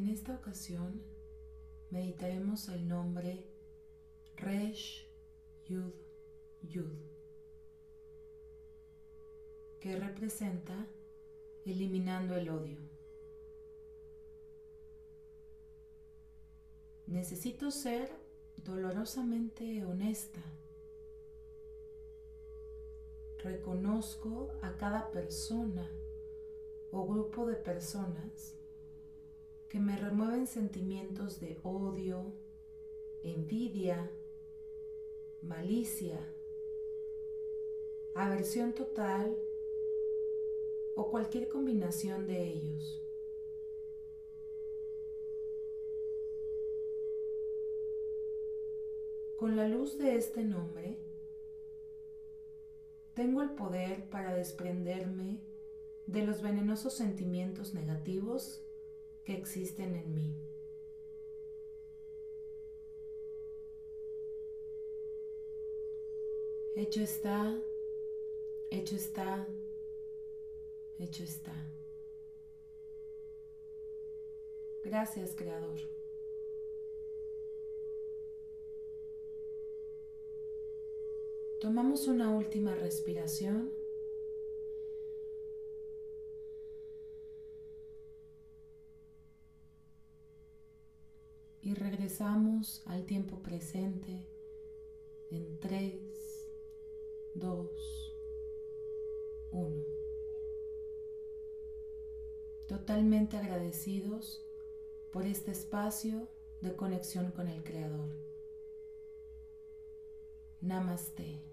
En esta ocasión meditaremos el nombre Resh Yud Yud, que representa eliminando el odio. Necesito ser dolorosamente honesta. Reconozco a cada persona o grupo de personas que me remueven sentimientos de odio, envidia, malicia, aversión total o cualquier combinación de ellos. Con la luz de este nombre, tengo el poder para desprenderme de los venenosos sentimientos negativos que existen en mí. Hecho está, hecho está, hecho está. Gracias, Creador. Tomamos una última respiración. Y regresamos al tiempo presente en 3, 2, 1. Totalmente agradecidos por este espacio de conexión con el Creador. Namaste.